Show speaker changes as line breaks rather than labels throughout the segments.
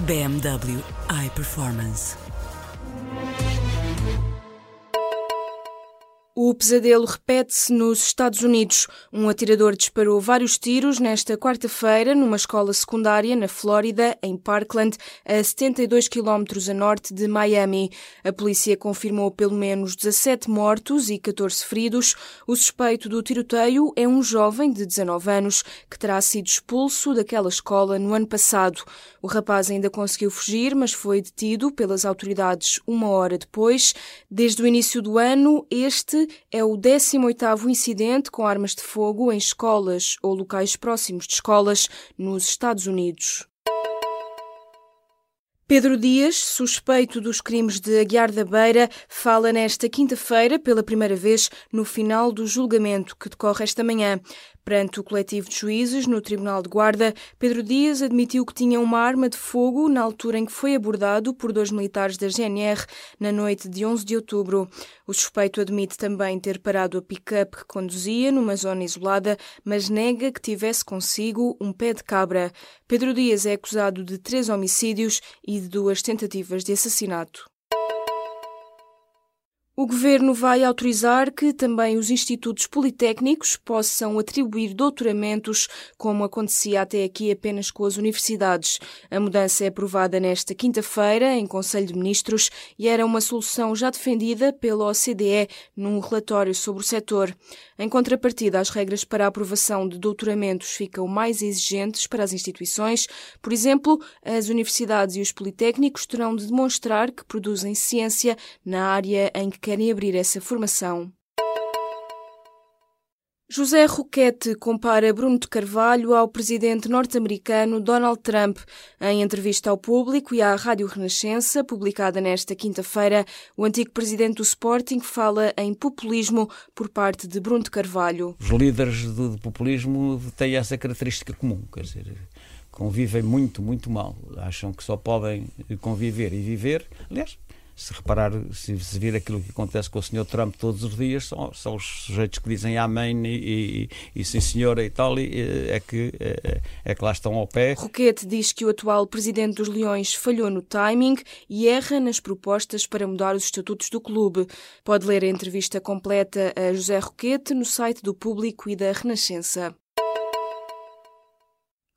BMW iPerformance.
O pesadelo repete-se nos Estados Unidos. Um atirador disparou vários tiros nesta quarta-feira numa escola secundária na Flórida, em Parkland, a 72 quilómetros a norte de Miami. A polícia confirmou pelo menos 17 mortos e 14 feridos. O suspeito do tiroteio é um jovem de 19 anos que terá sido expulso daquela escola no ano passado. O rapaz ainda conseguiu fugir, mas foi detido pelas autoridades uma hora depois. Desde o início do ano, este é o 18º incidente com armas de fogo em escolas ou locais próximos de escolas nos Estados Unidos. Pedro Dias, suspeito dos crimes de Aguiar da Beira, fala nesta quinta-feira pela primeira vez no final do julgamento que decorre esta manhã. Perante o coletivo de juízes no Tribunal de Guarda, Pedro Dias admitiu que tinha uma arma de fogo na altura em que foi abordado por dois militares da GNR na noite de 11 de outubro. O suspeito admite também ter parado a pick-up que conduzia numa zona isolada, mas nega que tivesse consigo um pé de cabra. Pedro Dias é acusado de três homicídios e de duas tentativas de assassinato. O Governo vai autorizar que também os institutos politécnicos possam atribuir doutoramentos, como acontecia até aqui apenas com as universidades. A mudança é aprovada nesta quinta-feira em Conselho de Ministros e era uma solução já defendida pela OCDE num relatório sobre o setor. Em contrapartida, as regras para a aprovação de doutoramentos ficam mais exigentes para as instituições. Por exemplo, as universidades e os politécnicos terão de demonstrar que produzem ciência na área em que querem abrir essa formação. José Roquette compara Bruno de Carvalho ao presidente norte-americano Donald Trump. Em entrevista ao público e à Rádio Renascença, publicada nesta quinta-feira, o antigo presidente do Sporting fala em populismo por parte de Bruno de Carvalho.
Os líderes do populismo têm essa característica comum, quer dizer, convivem muito, muito mal. Acham que só podem conviver e viver. Aliás, se reparar, se, se vir aquilo que acontece com o Sr. Trump todos os dias, são, são os sujeitos que dizem amém e, e, e sim senhora e tal, e, é, que, é, é, que lá estão ao pé.
Roquete diz que o atual presidente dos Leões falhou no timing e erra nas propostas para mudar os estatutos do clube. Pode ler a entrevista completa a José Roquete no site do Público e da Renascença.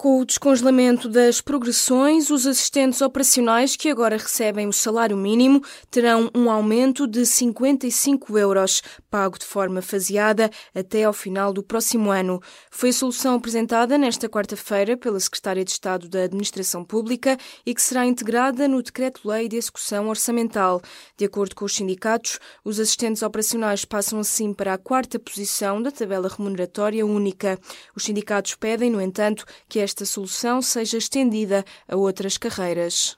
Com o descongelamento das progressões, os assistentes operacionais que agora recebem o salário mínimo terão um aumento de 55 euros, pago de forma faseada até ao final do próximo ano. Foi a solução apresentada nesta quarta-feira pela Secretária de Estado da Administração Pública e que será integrada no Decreto-Lei de Execução Orçamental. De acordo com os sindicatos, os assistentes operacionais passam assim para a quarta posição da tabela remuneratória única. Os sindicatos pedem, no entanto, que esta solução seja estendida a outras carreiras.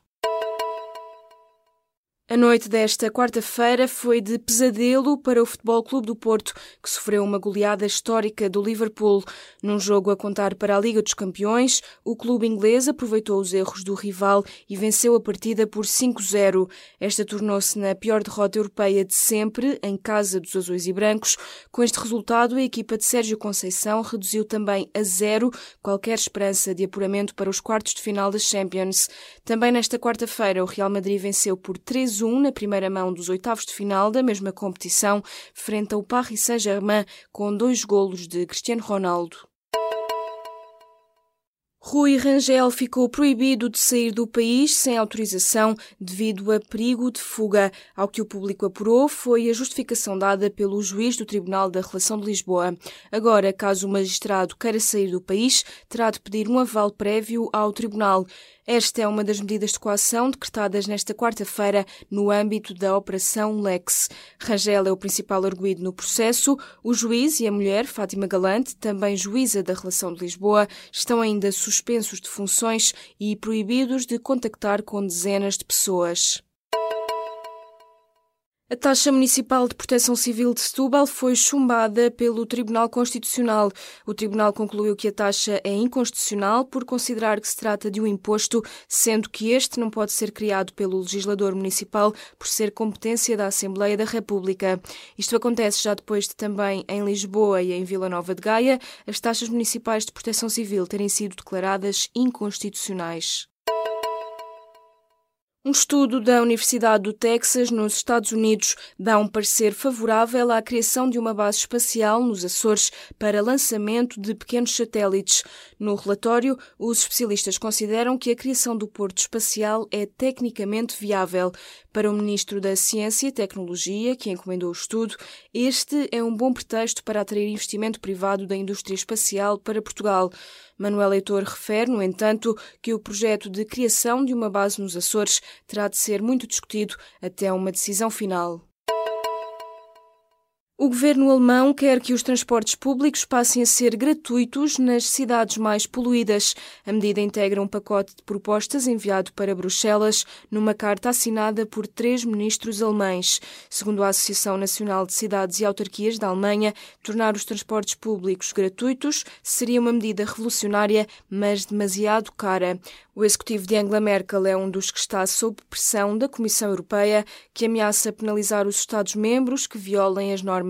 A noite desta quarta-feira foi de pesadelo para o Futebol Clube do Porto, que sofreu uma goleada histórica do Liverpool. Num jogo a contar para a Liga dos Campeões, o clube inglês aproveitou os erros do rival e venceu a partida por 5-0. Esta tornou-se na pior derrota europeia de sempre, em casa dos azuis e brancos. Com este resultado, a equipa de Sérgio Conceição reduziu também a zero qualquer esperança de apuramento para os quartos de final da Champions. Também nesta quarta-feira, o Real Madrid venceu por 3 1 na primeira mão dos oitavos de final da mesma competição, frente ao Paris Saint-Germain, com dois golos de Cristiano Ronaldo. Rui Rangel ficou proibido de sair do país sem autorização devido a perigo de fuga. Ao que o público apurou foi a justificação dada pelo juiz do Tribunal da Relação de Lisboa. Agora, caso o magistrado queira sair do país, terá de pedir um aval prévio ao tribunal. Esta é uma das medidas de coação decretadas nesta quarta-feira no âmbito da Operação Lex. Rangel é o principal arguído no processo. O juiz e a mulher, Fátima Galante, também juíza da relação de Lisboa, estão ainda suspensos de funções e proibidos de contactar com dezenas de pessoas. A taxa municipal de proteção civil de Setúbal foi chumbada pelo Tribunal Constitucional. O tribunal concluiu que a taxa é inconstitucional por considerar que se trata de um imposto, sendo que este não pode ser criado pelo legislador municipal por ser competência da Assembleia da República. Isto acontece já depois de também em Lisboa e em Vila Nova de Gaia as taxas municipais de proteção civil terem sido declaradas inconstitucionais. Um estudo da Universidade do Texas, nos Estados Unidos, dá um parecer favorável à criação de uma base espacial nos Açores para lançamento de pequenos satélites. No relatório, os especialistas consideram que a criação do porto espacial é tecnicamente viável. Para o Ministro da Ciência e Tecnologia, que encomendou o estudo, este é um bom pretexto para atrair investimento privado da indústria espacial para Portugal. Manuel Leitor refere, no entanto, que o projeto de criação de uma base nos Açores terá de ser muito discutido até uma decisão final. O governo alemão quer que os transportes públicos passem a ser gratuitos nas cidades mais poluídas. A medida integra um pacote de propostas enviado para Bruxelas numa carta assinada por três ministros alemães. Segundo a Associação Nacional de Cidades e Autarquias da Alemanha, tornar os transportes públicos gratuitos seria uma medida revolucionária, mas demasiado cara. O executivo de Angela Merkel é um dos que está sob pressão da Comissão Europeia, que ameaça penalizar os Estados-membros que violem as normas